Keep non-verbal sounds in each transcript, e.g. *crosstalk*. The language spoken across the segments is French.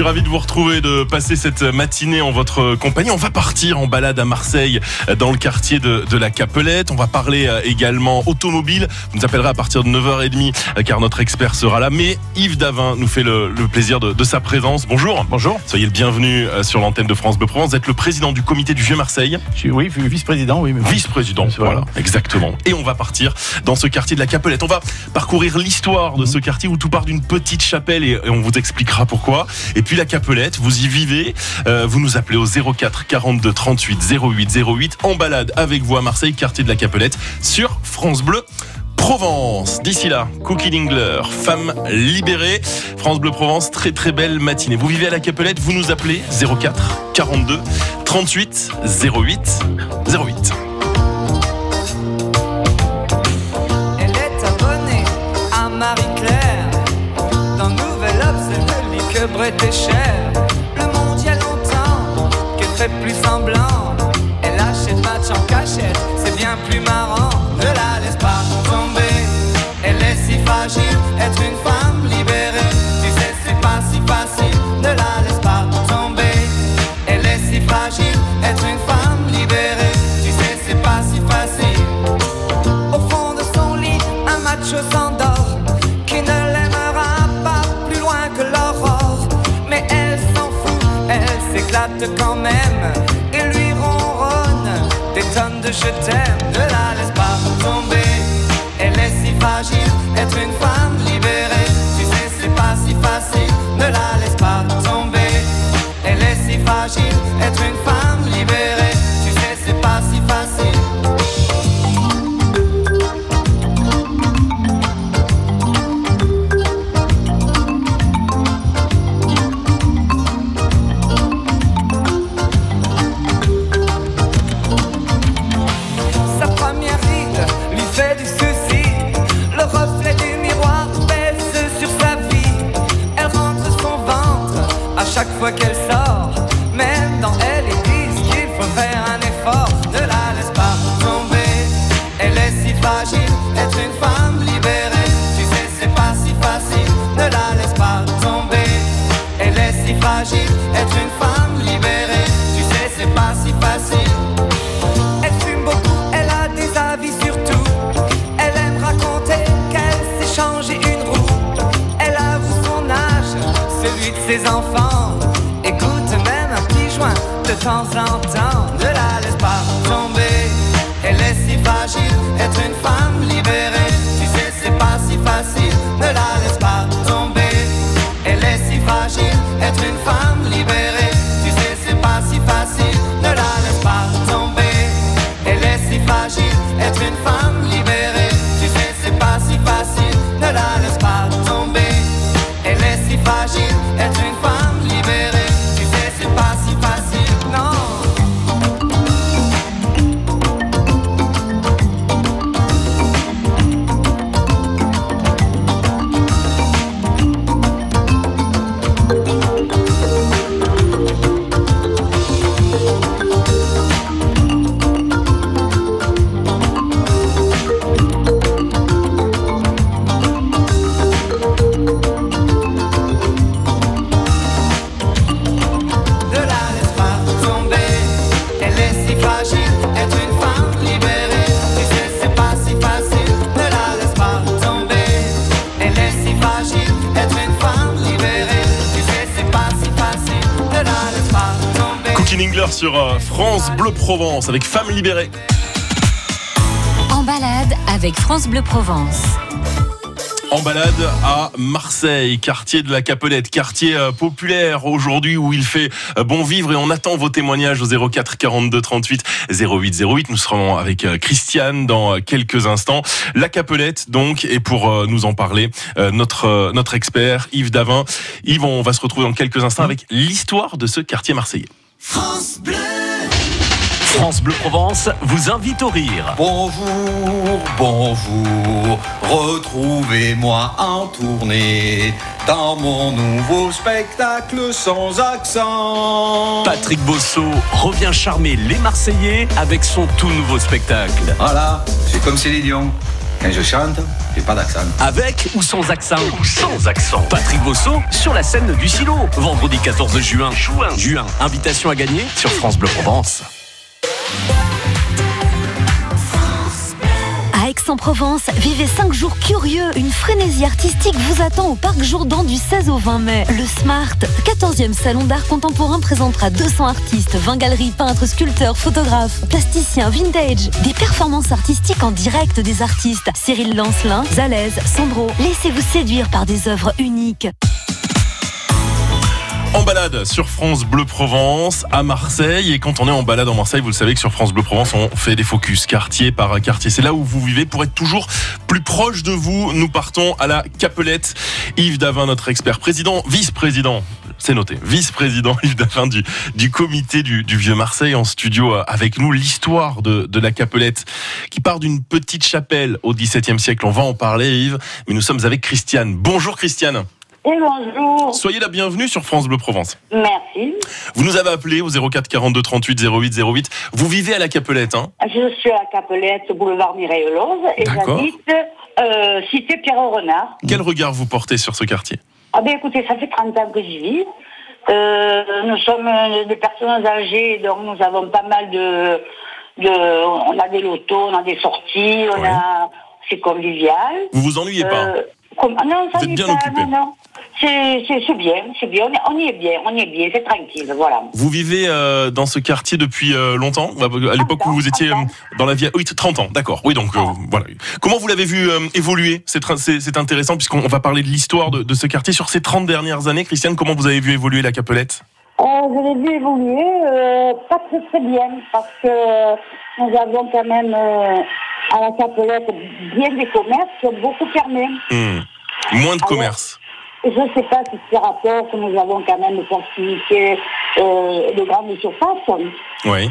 suis ravi de vous retrouver, de passer cette matinée en votre compagnie. On va partir en balade à Marseille, dans le quartier de, de la Capelette. On va parler euh, également automobile. Vous nous appellerez à partir de 9h30 euh, car notre expert sera là. Mais Yves Davin nous fait le, le plaisir de, de, sa présence. Bonjour. Bonjour. Soyez le bienvenu euh, sur l'antenne de France Bleu Provence. Vous êtes le président du comité du Vieux Marseille. Oui, vice-président, oui. Vice-président, voilà, exactement. Et on va partir dans ce quartier de la Capelette. On va parcourir l'histoire de ce quartier où tout part d'une petite chapelle et on vous expliquera pourquoi. Et puis la Capelette, vous y vivez, euh, vous nous appelez au 04 42 38 08 08 en balade avec vous à Marseille, quartier de la Capelette, sur France Bleu. Provence. D'ici là, Cookie Dingler, femme libérée. France Bleu Provence, très très belle matinée. Vous vivez à la Capelette, vous nous appelez 04 42 38 08 08. Que Brett et Cher. Le monde y a longtemps qu'elle fait plus semblant. Elle achète match en cachette, c'est bien plus marrant. Quand même. Et lui ronronne des tonnes de je t'aime. Ne la laisse pas tomber, elle est si fragile. Être une femme libérée, tu sais c'est pas si facile chaque fois qu'elle sort. Même dans elle, ils disent qu'il faut faire un effort. Ne la laisse pas tomber. Elle est si fragile, être une femme libérée. Tu sais, c'est pas si facile. Ne la laisse pas tomber. Elle est si fragile, être une femme libérée. Tu sais, c'est pas si facile. Elle fume beaucoup, elle a des avis sur tout. Elle aime raconter qu'elle s'est changé une roue. Elle avoue son âge, celui de ses enfants. Joint de sur euh, France Bleu Provence avec Femme libérée. En balade avec France Bleu Provence. En balade à Marseille, quartier de la Capelette, quartier euh, populaire aujourd'hui où il fait euh, bon vivre et on attend vos témoignages au 04 42 38 08 08. Nous serons avec Christiane dans quelques instants. La Capelette donc et pour nous en parler notre notre expert Yves Davin. Yves, on va se retrouver dans quelques instants avec l'histoire de ce quartier marseillais. France Bleu Provence vous invite au rire. Bonjour, bonjour, retrouvez-moi en tournée dans mon nouveau spectacle sans accent. Patrick Bosso revient charmer les Marseillais avec son tout nouveau spectacle. Voilà, c'est comme Céline Dion. Quand je chante, j'ai pas d'accent. Avec ou sans accent Ou sans accent. Patrick Bosso sur la scène du Silo. Vendredi 14 juin. Juin. Juin. Invitation à gagner sur France Bleu Provence. Aix-en-Provence, vivez 5 jours curieux. Une frénésie artistique vous attend au Parc Jourdan du 16 au 20 mai. Le Smart, 14e salon d'art contemporain, présentera 200 artistes, 20 galeries, peintres, sculpteurs, photographes, plasticiens, vintage. Des performances artistiques en direct des artistes. Cyril Lancelin, Zalez, Sandro. Laissez-vous séduire par des œuvres uniques. En balade sur France Bleu Provence à Marseille. Et quand on est en balade en Marseille, vous le savez que sur France Bleu Provence, on fait des focus quartier par quartier. C'est là où vous vivez pour être toujours plus proche de vous. Nous partons à la Capelette. Yves Davin, notre expert président, vice-président. C'est noté. Vice-président Yves Davin du, du comité du, Vieux Marseille en studio euh, avec nous. L'histoire de, de la Capelette qui part d'une petite chapelle au XVIIe siècle. On va en parler Yves. Mais nous sommes avec Christiane. Bonjour Christiane. Et bonjour. Soyez la bienvenue sur France Bleu Provence. Merci. Vous nous avez appelé au 04 42 38 08 08. Vous vivez à la Capelette, hein? Je suis à Capelette, boulevard Mireille Lose, et j'habite euh, cité Pierre-Renard. Quel regard vous portez sur ce quartier? Ah ben écoutez, ça fait 30 ans que j'y vis. Euh, nous sommes euh, des personnes âgées, donc nous avons pas mal de, de on a des lotos, on a des sorties, on Ouais. a c'est convivial. Vous vous ennuyez pas Euh, comme- ah non, ça Vous êtes bien pas, occupé. non, non. C'est bien, c'est bien, on, y est bien, on y est bien, c'est tranquille, voilà. Vous vivez euh, dans ce quartier depuis euh, longtemps? À l'époque où vous étiez euh, dans la vie... Oui, 30 ans, d'accord. Oui, donc voilà. Comment vous l'avez vu évoluer C'est intéressant puisqu'on va parler de l'histoire de, de ce quartier. Sur ces 30 dernières années, Christiane, comment vous avez vu évoluer la Capelette? Je l'ai vu évoluer, pas très très bien, parce que nous avons quand même à la Capelette bien des commerces qui ont beaucoup fermé. Hmm. Moins de Alors, commerce. Et je ne sais pas si c'est rapport que nous avons quand même l'opportunité euh, de grandes surfaces. Oui.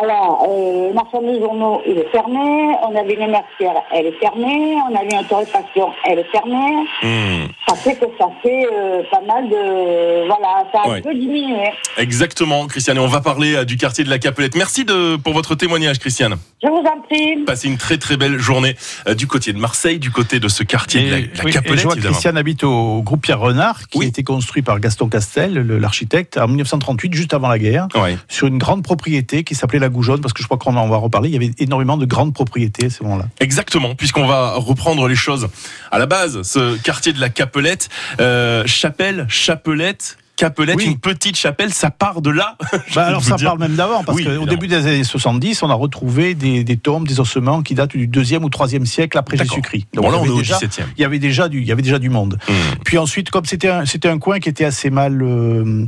Alors, euh, le marchand de journaux, il est fermé. On avait une mercière, elle est fermée. On avait une torréfaction, elle est fermée. Hmm. Ça fait que ça fait euh, pas mal de... Voilà, ça a Ouais. un peu diminué. Exactement, Christiane. Et on va parler euh, du quartier de la Capelette. Merci de, pour votre témoignage, Christiane. Je vous en prie. Passez une très très belle journée euh, du côté de Marseille, du côté de ce quartier de la, Et- de la oui, et Capelette, je vois. Christiane habite au groupe Pierre Renard, qui Oui. a été construit par Gaston Castel, l'architecte, en 1938, juste avant la guerre, Ouais. sur une grande propriété qui s'appelait la Goujonne, parce que je crois qu'on en va reparler. Il y avait énormément de grandes propriétés à ce moment-là. Exactement, puisqu'on va reprendre les choses à la base. Ce quartier de la Capelette, euh, chapelle, chapelette, Capelette, Oui. une petite chapelle, ça part de là. *laughs* Bah alors ça dire. parle même d'avant, parce Oui, qu'au début des années 70, on a retrouvé des, des tombes, des ossements qui datent du deuxième ou troisième siècle après. Jésus-Christ. Bon, là, on est au déjà- 17e. Il y avait déjà du, il y avait déjà du monde. Hmm. Puis ensuite, comme c'était un, c'était un coin qui était assez mal, euh,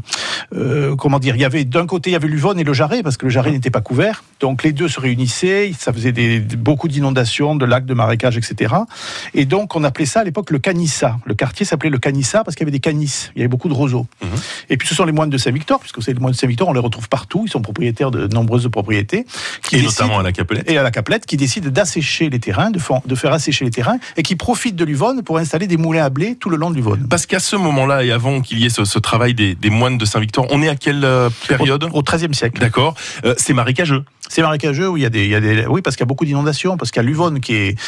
euh, comment dire, il y avait d'un côté il y avait l'Uvonne et le Jarret parce que le Jarret n'était pas couvert, donc les deux se réunissaient, ça faisait des, beaucoup d'inondations, de lacs, de marécages, etc. Et donc on appelait ça à l'époque le Canissa. Le quartier s'appelait le Canissa parce qu'il y avait des canisses, il y avait beaucoup de roseaux. Mhm. Et puis ce sont les moines de Saint-Victor, puisque c'est les moines de Saint-Victor, on les retrouve partout, ils sont propriétaires de nombreuses propriétés, qui Et décident- notamment à la Capelette. et à la Caplette qui décide d'assécher les terrains, de, fa- de faire assécher les terrains, et qui profite de l'Uvonne pour installer des moulins à blé tout le long de l'Uvonne. Parce qu'à ce moment-là, et avant qu'il y ait ce, ce travail des, des moines de Saint-Victor, on est à quelle euh, période? Au XIIIe siècle. D'accord. Euh, c'est marécageux. C'est marécageux où il y a des, il y a des oui parce qu'il y a beaucoup d'inondations parce qu'il y a l'Uvonne qui est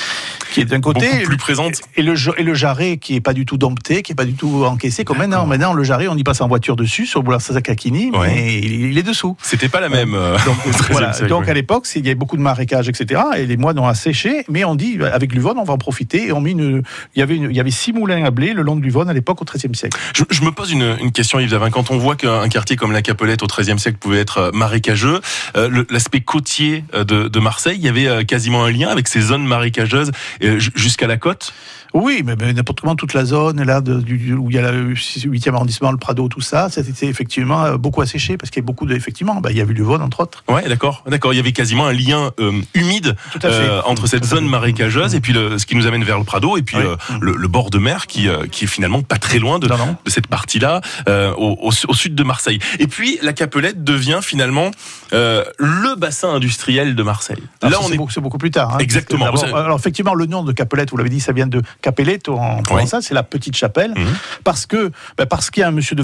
qui est d'un côté Beaucoup plus présente. et le Ja- et le Jarret qui est pas du tout dompté, qui est pas du tout encaissé comme maintenant. Maintenant le Jarret on y passe en voiture dessus sur le boulevard Sazakakini, Ouais. mais il, est dessous. C'était pas la même. euh, Donc, *laughs* voilà. siècle, Donc à l'époque, il y avait beaucoup de marécages, etc. Et les moines ont asséché, mais on dit avec l'Uvonne, on va en profiter. Et on mit une, il y avait une- il y avait six moulins à blé le long de l'Uvonne à l'époque au XIIIe siècle. Je, je me pose une, une question, Yves Davin. Quand on voit qu'un quartier comme la Capelette au XIIIe siècle pouvait être euh, marécageux, euh, l'aspect côtier euh, de, de Marseille, il y avait euh, quasiment un lien avec ces zones marécageuses euh, ju- jusqu'à la côte? Oui, mais, mais n'importe comment toute la zone là de- du- où il y a le 8e arrondissement, le Prado, tout ça, c'était effectivement euh, beaucoup asséché parce qu'il y a beaucoup de effectivement, bah, il y a eu l'Uvonne entre autres. Ouais, d'accord, d'accord. Il y avait quasiment un lien euh, humide euh, entre cette zone marécageuse et puis le, ce qui nous amène vers le Prado et puis Oui. euh, le, le bord de mer qui, qui est finalement pas très loin de, Non, non. de cette partie-là, au, au su- au sud de Marseille. Et puis la Capelette devient finalement le bassin industriel de Marseille. Alors Là, ça, on c'est est beaucoup, c'est beaucoup plus tard. hein. Exactement. Alors effectivement, le nom de Capelette, vous l'avez dit, ça vient de Capelletto en provençal, c'est la petite chapelle, Mhm. parce que ben, parce qu'il y a un monsieur de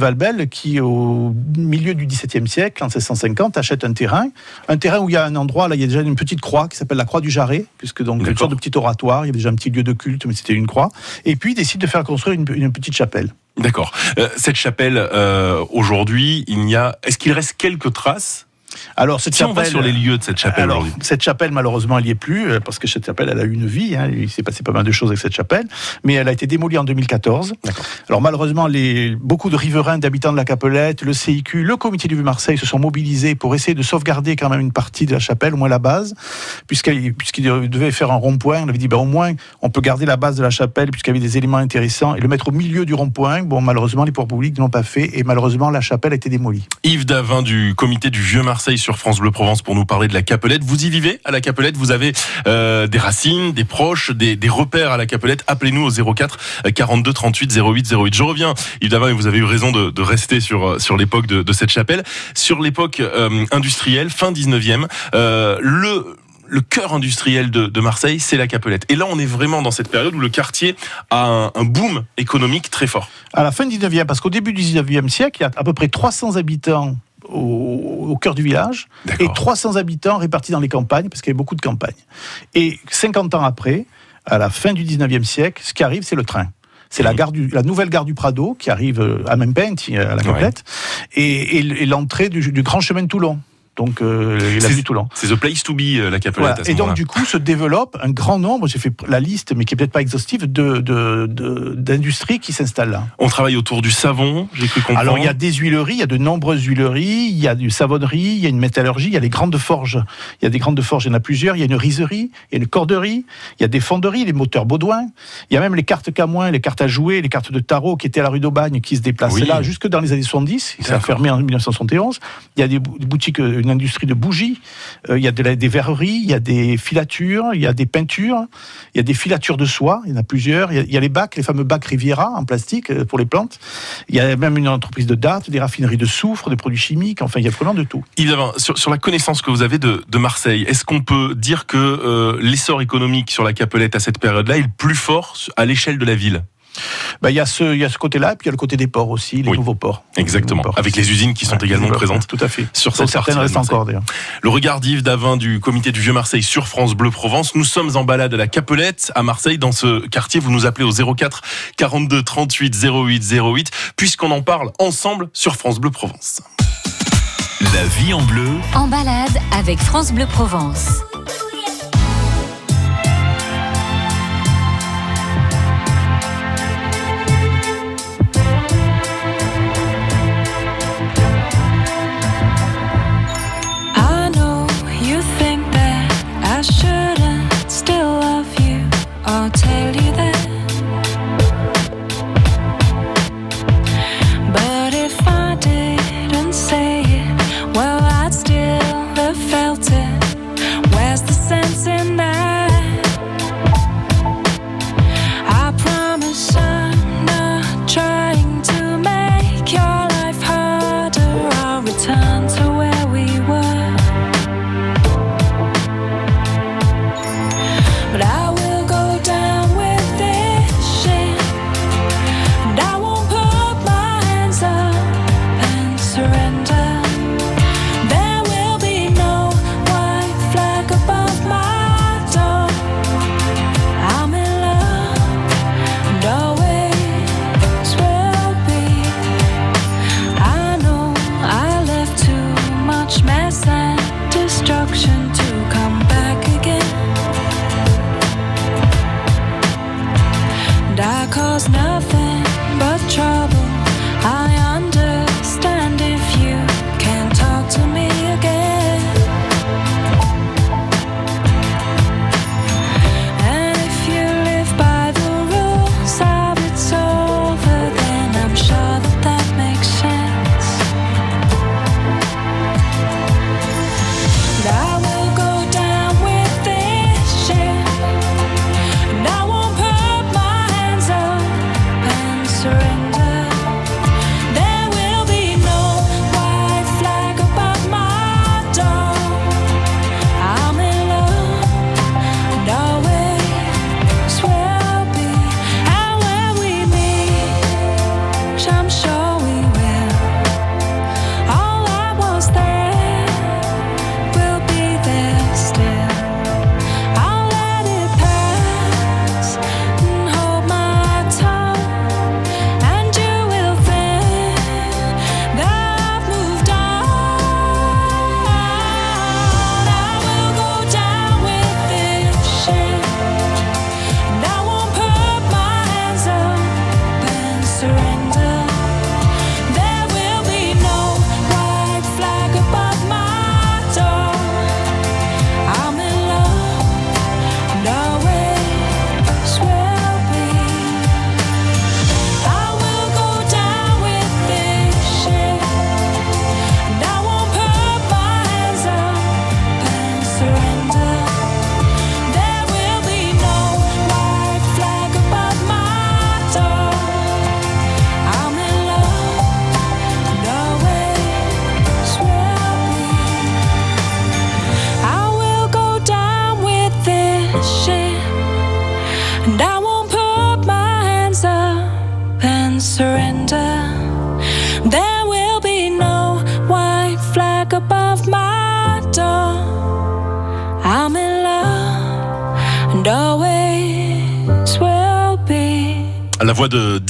Qui, au milieu du XVIIe siècle, en 1650, achète un terrain, un terrain où il y a un endroit, là, il y a déjà une petite croix qui s'appelle la croix du Jarret, puisque donc une sorte de petit oratoire, il y avait déjà un petit lieu de culte, mais c'était une croix, et puis il décide de faire construire une, une petite chapelle. D'accord. Euh, cette chapelle, euh, aujourd'hui, il n'y a. Est-ce qu'il reste quelques traces Alors cette Si on va chapelle, sur les lieux de cette chapelle Alors, cette chapelle, malheureusement, elle n'y est plus, euh, parce que cette chapelle, elle a eu une vie. hein, il s'est passé pas mal de choses avec cette chapelle. Mais elle a été démolie en 2014. D'accord. Alors, malheureusement, les, beaucoup de riverains, d'habitants de la Capelette, le CIQ, le comité du Vieux-Marseille se sont mobilisés pour essayer de sauvegarder quand même une partie de la chapelle, au moins la base, puisqu'il puisqu'il devait faire un rond-point. On avait dit, ben, au moins, on peut garder la base de la chapelle, puisqu'il y avait des éléments intéressants, et le mettre au milieu du rond-point. Bon, malheureusement, les pouvoirs publics ne l'ont pas fait, et malheureusement, la chapelle a été démolie. Yves Davin du comité du Vieux Marseille sur France Bleu Provence pour nous parler de la Capelette. Vous y vivez à la Capelette Vous avez euh, des racines, des proches, des, repères à la Capelette Appelez-nous au 04 42 38 08 08. Je reviens, Davin, et vous avez eu raison de, rester sur, euh, sur l'époque de, cette chapelle. Sur l'époque euh, industrielle, fin 19e, euh, le le cœur industriel de, Marseille, c'est la Capelette. Et là, on est vraiment dans cette période où le quartier a un, boom économique très fort. À la fin du 19e, parce qu'au début du 19e siècle, il y a à peu près 300 habitants au, au cœur du village et D'accord. 300 habitants répartis dans les campagnes, parce qu'il y avait beaucoup de campagnes. Et 50 ans après, à la fin du 19e siècle, ce qui arrive, c'est le train. C'est la, Mhm. gare du, la nouvelle gare du Prado qui arrive euh, à Mempenti, à la complète, et, et- et l'entrée du, du grand chemin de Toulon. Donc, euh, de Toulon. C'est the place to be, euh, la Capelette. Voilà. Et donc, du coup, se développe un grand nombre, j'ai fait la liste, mais qui est peut-être pas exhaustive, de- de- de- d'industries qui s'installent là. On travaille autour du savon, j'ai cru comprendre. Alors il y a des huileries, il y a de nombreuses huileries, il y a du savonnerie, il y a une métallurgie, il y a les grandes forges. Il y a des grandes forges, il y en a plusieurs. Il y a une riserie, il y a une corderie, il y a des fonderies, les moteurs Baudouin. Il y a même les cartes Camoin, les cartes à jouer, les cartes de tarot qui étaient à la rue d'Aubagne, qui se déplacent Oui. là jusque dans les années 70. Ça a fermé en 1971. Il y a des bou- des boutiques, euh, une industrie de bougies. Euh, il y a des verreries, il y a des filatures, il y a des peintures, il y a des filatures de soie. Il y en a plusieurs. Il y a, les bacs, les fameux bacs Riviera en plastique euh, pour les plantes. Il y a même une entreprise de dattes, des raffineries de soufre, des produits chimiques. Enfin, il y a vraiment de tout. Davin, sur, la connaissance que vous avez de, de Marseille, est-ce qu'on peut dire que euh, l'essor économique sur la Capelette à cette période-là est le plus fort à l'échelle de la ville? Ben, il, y a ce, il y a ce côté-là, et puis il y a le côté des ports aussi, les Oui. nouveaux ports. Exactement. Les nouveaux ports. Avec les usines qui sont Ouais, également présentes Tout à fait. sur cette certaines partie restent encore d'ailleurs. Le regard d'Yves Davin du comité du Vieux Marseille sur France Bleu Provence. Nous sommes en balade à la Capelette, à Marseille, dans ce quartier. Vous nous appelez au 04 42 38 08 08, puisqu'on en parle ensemble sur France Bleu Provence. La vie en bleu, En balade avec France Bleu Provence.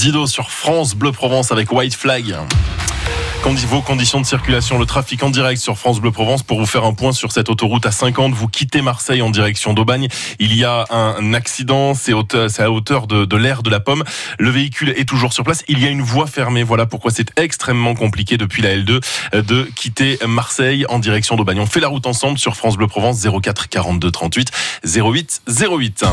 Dido sur France Bleu Provence avec White Flag. Vos conditions de circulation, le trafic en direct sur France Bleu Provence pour vous faire un point sur cette autoroute à 50. Vous quittez Marseille en direction d'Aubagne. Il y a un accident, c'est à hauteur de, de l'aire de la pomme. Le véhicule est toujours sur place. Il y a une voie fermée. Voilà pourquoi c'est extrêmement compliqué depuis la L2 euh, de quitter Marseille en direction d'Aubagne. On fait la route ensemble sur France Bleu Provence 04 42 38 08 08.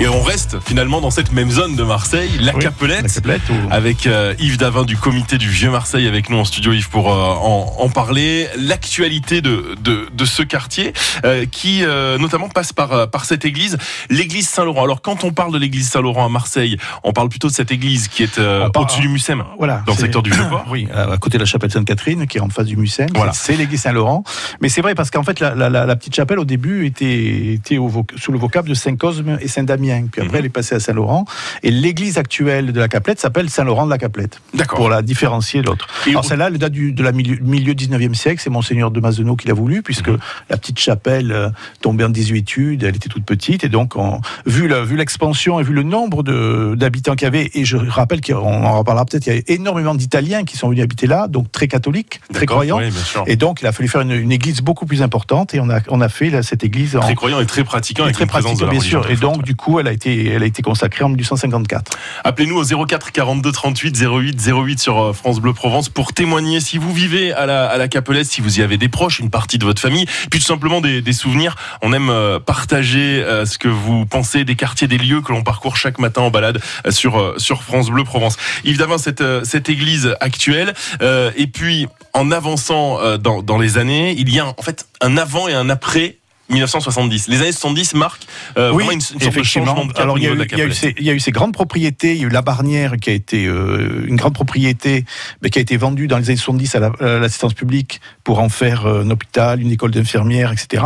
Et on reste finalement dans cette même zone de Marseille, la Oui, Capelette. la Capelette, ou- Avec euh, Yves Davin du comité du Vieux Marseille avec nous en studio Yves pour euh, en, en parler. L'actualité de, de, de ce quartier euh, qui notamment passe par, par cette église, l'église Saint-Laurent. Alors quand on parle de l'église Saint-Laurent à Marseille, on parle plutôt de cette église qui est au-dessus du Mucem, Voilà. dans le secteur du Vieux-Port. *coughs* Oui, à côté de la chapelle Sainte-Catherine, qui est en face du Mucem. Voilà. C'est l'église Saint-Laurent. Mais c'est vrai, parce qu'en fait, la, la- la- la petite chapelle, au début, était, était au sous le vocable de Saint-Cosme et Saint-Damien. Puis après, Mhm. elle est passée à Saint-Laurent. Et l'église actuelle de la Caplette s'appelle Saint-Laurent de la Caplette. D'accord. Pour la différencier de l'autre. Et Alors celle-là, elle date du de la milieu, milieu 19e siècle, c'est Monseigneur de Mazenot qui l'a voulu, puisque Mhm. la petite chapelle euh, tombait en désuétude, elle était toute petite, et donc on, vu la- vu l'expansion et vu le nombre de- d'habitants qu'il y avait, et je rappelle qu'on en reparlera peut-être, il y a énormément d'Italiens qui sont venus habiter là, donc très catholiques, très croyants, oui, et donc il a fallu faire une, une église beaucoup plus importante, et on a, on a fait là, cette église en, Très croyant et très pratiquant avec très la bien religion sûr, et donc du coup elle a été, elle a été consacrée en 1854. Appelez-nous au 04 42 38 08 08 sur euh, France Bleu Provence pour témoigner si vous vivez à la, à la si vous y avez des proches, une partie de votre famille, puis tout simplement des, des souvenirs. On aime euh, partager euh, ce que vous pensez des quartiers, des lieux que l'on parcourt chaque matin en balade sur, sur France Bleu Provence. Yves Davin, cette, cette église actuelle, euh, et puis en avançant dans, dans les années, il y a en fait un avant et un après 1970. Les années 70 marquent euh, vraiment une, une sorte de changement de cap Alors, il y, a eu, de la il y a eu Capelette. ces, il y a eu ces grandes propriétés. Il y a eu la Barnière qui a été euh, une grande propriété, mais qui a été vendue dans les années 70 à la- à l'assistance publique pour en faire euh, un hôpital, une école d'infirmières, etc.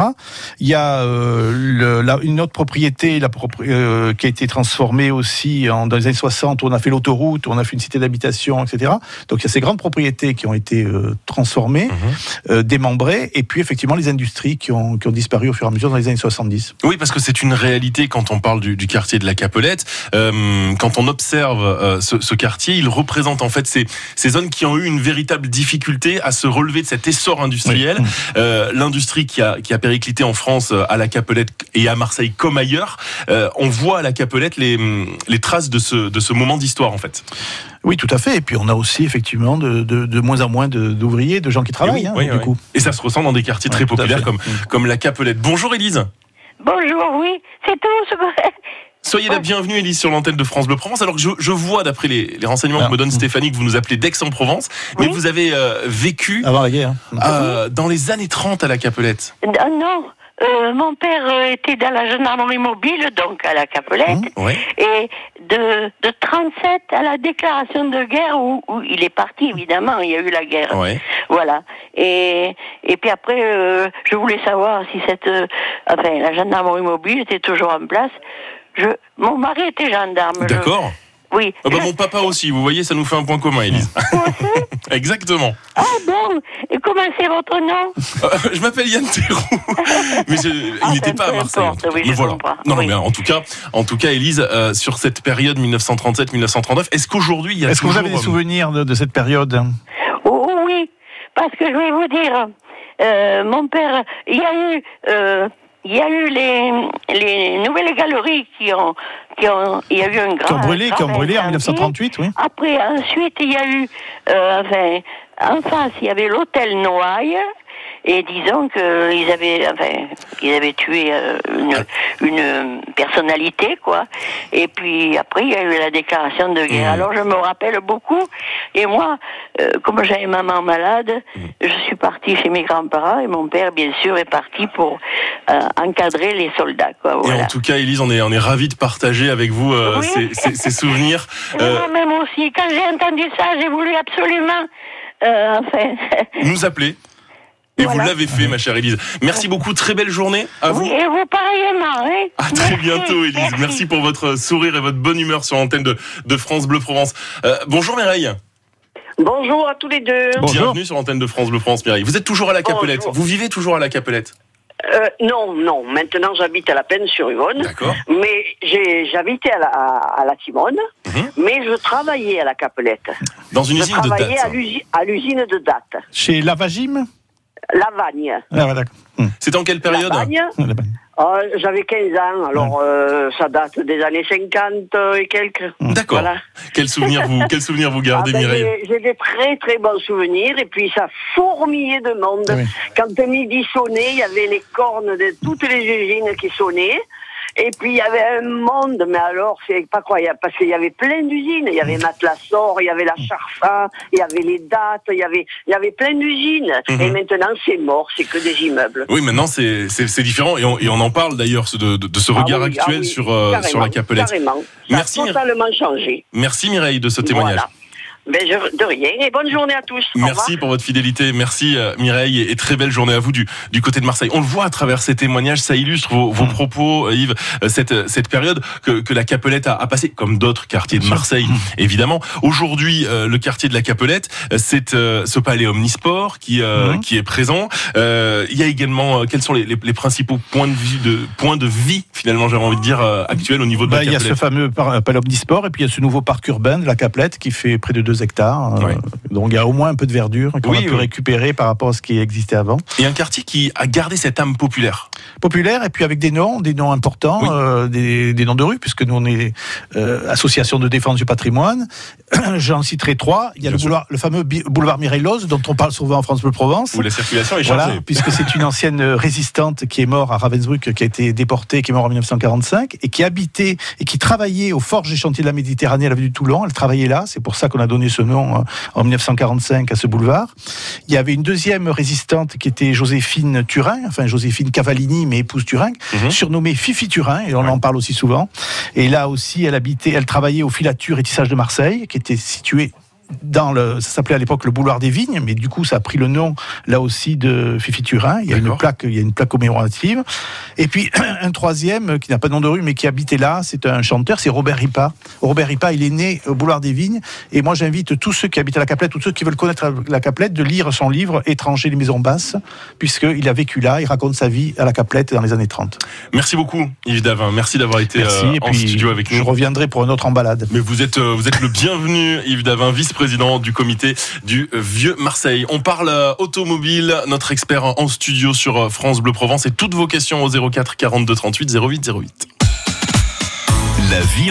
Il y a euh, le- la- une autre propriété la propri- euh, qui a été transformée aussi en, dans les années 60 où on a fait l'autoroute, on a fait une cité d'habitation, etc. Donc il y a ces grandes propriétés qui ont été euh, transformées, Mhm. euh, démembrées, et puis effectivement les industries qui ont, qui ont disparu au fur et à mesure dans les années 70. Oui, parce que c'est une réalité quand on parle du, du quartier de la Capelette. Euh, quand on observe euh, ce, ce quartier, il représente en fait ces, ces zones qui ont eu une véritable difficulté à se relever de cet essor industriel. Oui. Euh, L'industrie qui a, qui a périclité en France à la Capelette et à Marseille comme ailleurs. On voit à la Capelette les, les traces de ce, de ce moment d'histoire en fait. Oui, tout à fait. Et puis on a aussi effectivement de, de, de moins en moins d'ouvriers, de, gens qui travaillent, oui, hein, oui, du oui. coup. Et ça se ressent dans des quartiers très populaires fait. comme, comme la Capelette. Bonjour Élise. Bonjour, oui, c'est tout. Soyez la bienvenue, Élise, sur l'antenne de France Bleu Provence. Alors que je, je vois, d'après les, les renseignements Ah. que me donne Stéphanie, que vous nous appelez d'Aix-en-Provence, mais vous avez euh, vécu Avant la guerre. euh, dans les années 30 à la Capelette. Ah non, euh, mon père euh, était dans la gendarmerie mobile, donc à la Capelette, Ouais. et de, de 37 à la déclaration de guerre, où, où il est parti, évidemment, il y a eu la guerre. Ouais. Voilà. Et, et puis après, euh, je voulais savoir si cette, euh, enfin, la gendarmerie mobile était toujours en place. Je, mon mari était gendarme. D'accord. Oui. Ah bah, mon papa aussi, vous voyez, ça nous fait un point commun, Élise. *laughs* Exactement. Ah bon Et comment c'est votre nom? Euh, je m'appelle Yann Théroux, *laughs* mais je- il Ah, n'était peu pas à Marseille. en importe, tout cas. oui, mais voilà. Non, non, Oui. mais en tout cas, en tout cas, Élise, euh, sur cette période 1937-1939, est-ce qu'aujourd'hui il y a Est-ce que vous avez des souvenirs de, de cette période? Oh, oh, oui, parce que je vais vous dire, euh, mon père, il y a eu, euh, il y a eu les, les nouvelles galeries qui ont, qui ont, il y a eu un grand. Qui ont brûlé, qui ont brûlé en incendie. 1938, oui. Après, ensuite, il y a eu, euh, enfin, en face, il y avait l'hôtel Noailles. Et disons qu'ils avaient, enfin, ils avaient tué euh, une, une personnalité, quoi. Et puis après, il y a eu la déclaration de guerre. Mmh. Alors je me rappelle beaucoup. Et moi, euh, comme j'avais maman malade, je suis partie chez mes grands-parents et mon père, bien sûr, est parti pour euh, encadrer les soldats, quoi. Et en tout cas, Élise, on est, on est ravis de partager avec vous euh, Oui. ces, ces- ces souvenirs. *laughs* Euh, Moi-même aussi, quand j'ai entendu ça, j'ai voulu absolument, euh, enfin, nous appeler. Et Voilà. vous l'avez fait, ma chère Élise. Merci beaucoup, très belle journée à vous. oui, et vous pareillement, hein. À très Merci, bientôt, Élise. Merci. pour votre sourire et votre bonne humeur sur l'antenne de, de France Bleu Provence. Euh, bonjour Mireille. Bonjour à tous les deux. Bonjour. Bienvenue sur l'antenne de France Bleu Provence, Mireille. Vous êtes toujours à la Capelette. Bonjour. Vous vivez toujours à la Capelette? Euh, non, non. Maintenant, j'habite à la peine sur Yvonne. D'accord. Mais j'habitais à la, à, à la Timone. Mhm. Mais je travaillais à la Capelette. Dans une je usine de travaillais date. à l'usi- à l'usine de date. Chez Lavagim Lavagne. Ah, ouais, d'accord. Hum. C'était en quelle période Lavagne. Ah. Euh, J'avais 15 ans, alors euh, ça date des années 50 et quelques. D'accord. Voilà. Quel souvenir vous, quel souvenir vous Ah gardez, ben, Mireille j'ai- J'ai des très très bons souvenirs et puis ça fourmillait de monde. Oui. Quand midi sonnait, il y avait les cornes de toutes les usines qui sonnaient. Et puis il y avait un monde, mais alors c'est pas croyable, parce qu'il y avait plein d'usines. Il y avait Matelassor, il y avait la Charfa, il y avait les dates, il y avait, il y avait plein d'usines. Mhm. Et maintenant c'est mort, c'est que des immeubles. Oui, maintenant c'est différent et on, et on en parle d'ailleurs de, de, de ce Ah regard ah actuel oui, sur euh, sur la Capelette. Carrément. Ça Merci, a totalement changé. Merci Mireille de ce témoignage. Voilà. Ben, je- de rien et bonne journée à tous. Merci pour votre fidélité, merci euh, Mireille et, très belle journée à vous du, du côté de Marseille. On le voit à travers ces témoignages, ça illustre vos, Mm. vos propos, euh, Yves, euh, cette, cette période que, que la Capelette a, a passé, comme d'autres quartiers de Marseille, Mm. évidemment. Aujourd'hui, euh, le quartier de la Capelette, c'est euh, ce palais omnisport qui, euh, Mhm. qui est présent. Euh, il y a également, euh, quels sont les, les- les principaux points de vie, de, points de vie finalement, j'avais envie de dire, euh, actuels au niveau de Bah, la il y a Capelette ce fameux palais omnisport et puis il y a ce nouveau parc urbain de la Caplette qui fait près de 2 hectares. Euh. Donc il y a au moins un peu de verdure qu'on Oui, a pu oui. récupérer par rapport à ce qui existait avant. Et un quartier qui a gardé cette âme populaire. Populaire et puis avec des noms, des noms importants, euh, des, des noms de rue puisque nous on est euh, association de défense du patrimoine. *clears throat* J'en citerai trois. Il y a le, sûr. boulevard, le fameux boulevard Mireille-Loz dont on parle souvent en France Bleu Provence. Où la circulation est chargée. Voilà, puisque c'est une ancienne résistante qui est morte à Ravensbrück, qui a été déportée, qui est morte en 1945, et qui habitait et qui travaillait aux forges et chantiers de la Méditerranée à l'avenue de Toulon. Elle travaillait là, c'est pour ça qu'on a donné ce nom euh, en 1945 à ce boulevard. Il y avait une deuxième résistante qui était Joséphine Turin, enfin Joséphine Cavallini, mais épouse Turin, Mhm. surnommée Fifi Turin, et on en parle aussi souvent. Et là aussi, elle habitait, elle travaillait au filature et tissage de Marseille, qui était situé dans le, ça s'appelait à l'époque le boulevard des Vignes, mais du coup ça a pris le nom là aussi de Fifi Turin. Il y a une plaque, il y a une plaque commémorative. Et puis *clears throat* un troisième euh, qui n'a pas de nom de rue mais qui habitait là, c'est un chanteur, c'est Robert Ripa. Robert Ripa, il est né au boulevard des Vignes. Et moi j'invite tous ceux qui habitent à la Caplette, tous ceux qui veulent connaître la Caplette, de lire son livre Étranger les maisons basses, puisqu'il a vécu là, il raconte sa vie à la Caplette dans les années 30. Merci beaucoup, Yves Davin. Merci d'avoir été Merci. euh, et en puis studio avec je nous. reviendrai pour une autre emballade. Mais vous êtes, euh, vous êtes le bienvenu, Yves Davin, vice-président du comité du Vieux Marseille. On parle euh, automobile, notre expert en studio sur euh, France Bleu Provence et toutes vos questions au 04 42 38 08 08. La vie en